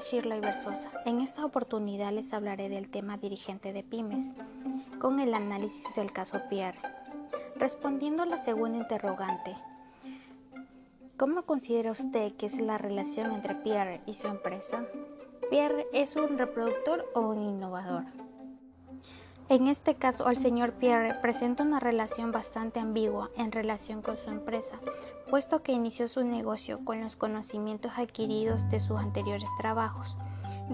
Shirley Versosa. En esta oportunidad les hablaré del tema dirigente de pymes, con el análisis del caso Pierre. Respondiendo a la segunda interrogante, ¿cómo considera usted que es la relación entre Pierre y su empresa? ¿Pierre es un reproductor o un innovador? En este caso, el señor Pierre presenta una relación bastante ambigua en relación con su empresa, puesto que inició su negocio con los conocimientos adquiridos de sus anteriores trabajos,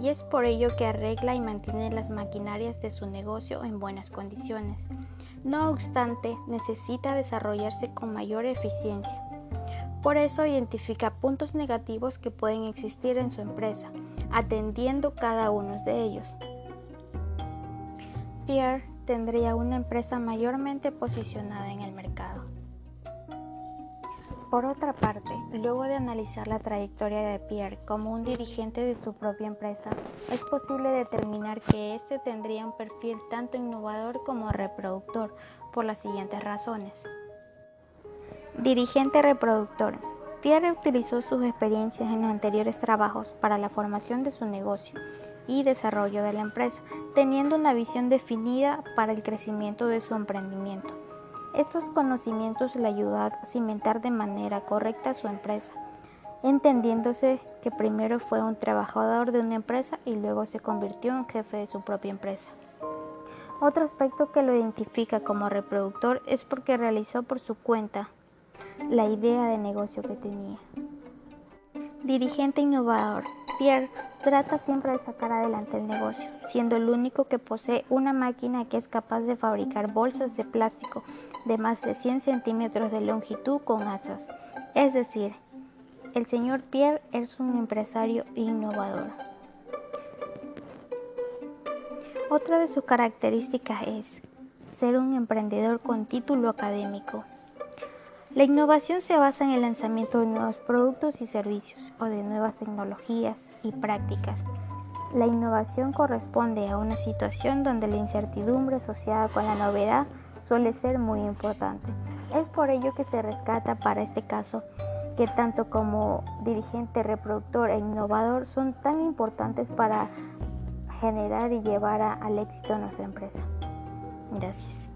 y es por ello que arregla y mantiene las maquinarias de su negocio en buenas condiciones. No obstante, necesita desarrollarse con mayor eficiencia. Por eso identifica puntos negativos que pueden existir en su empresa, atendiendo cada uno de ellos. Pierre tendría una empresa mayormente posicionada en el mercado. Por otra parte, luego de analizar la trayectoria de Pierre como un dirigente de su propia empresa, es posible determinar que éste tendría un perfil tanto innovador como reproductor por las siguientes razones. Dirigente reproductor. Pierre utilizó sus experiencias en los anteriores trabajos para la formación de su negocio y desarrollo de la empresa, teniendo una visión definida para el crecimiento de su emprendimiento. Estos conocimientos le ayudan a cimentar de manera correcta su empresa, entendiéndose que primero fue un trabajador de una empresa y luego se convirtió en jefe de su propia empresa. Otro aspecto que lo identifica como reproductor es porque realizó por su cuenta la idea de negocio que tenía. Dirigente innovador. Pierre trata siempre de sacar adelante el negocio, siendo el único que posee una máquina que es capaz de fabricar bolsas de plástico de más de 100 centímetros de longitud con asas. Es decir, el señor Pierre es un empresario innovador. Otra de sus características es ser un emprendedor con título académico. La innovación se basa en el lanzamiento de nuevos productos y servicios o de nuevas tecnologías y prácticas. La innovación corresponde a una situación donde la incertidumbre asociada con la novedad suele ser muy importante. Es por ello que se rescata para este caso que tanto como dirigente, reproductor e innovador son tan importantes para generar y llevar al éxito a nuestra empresa. Gracias.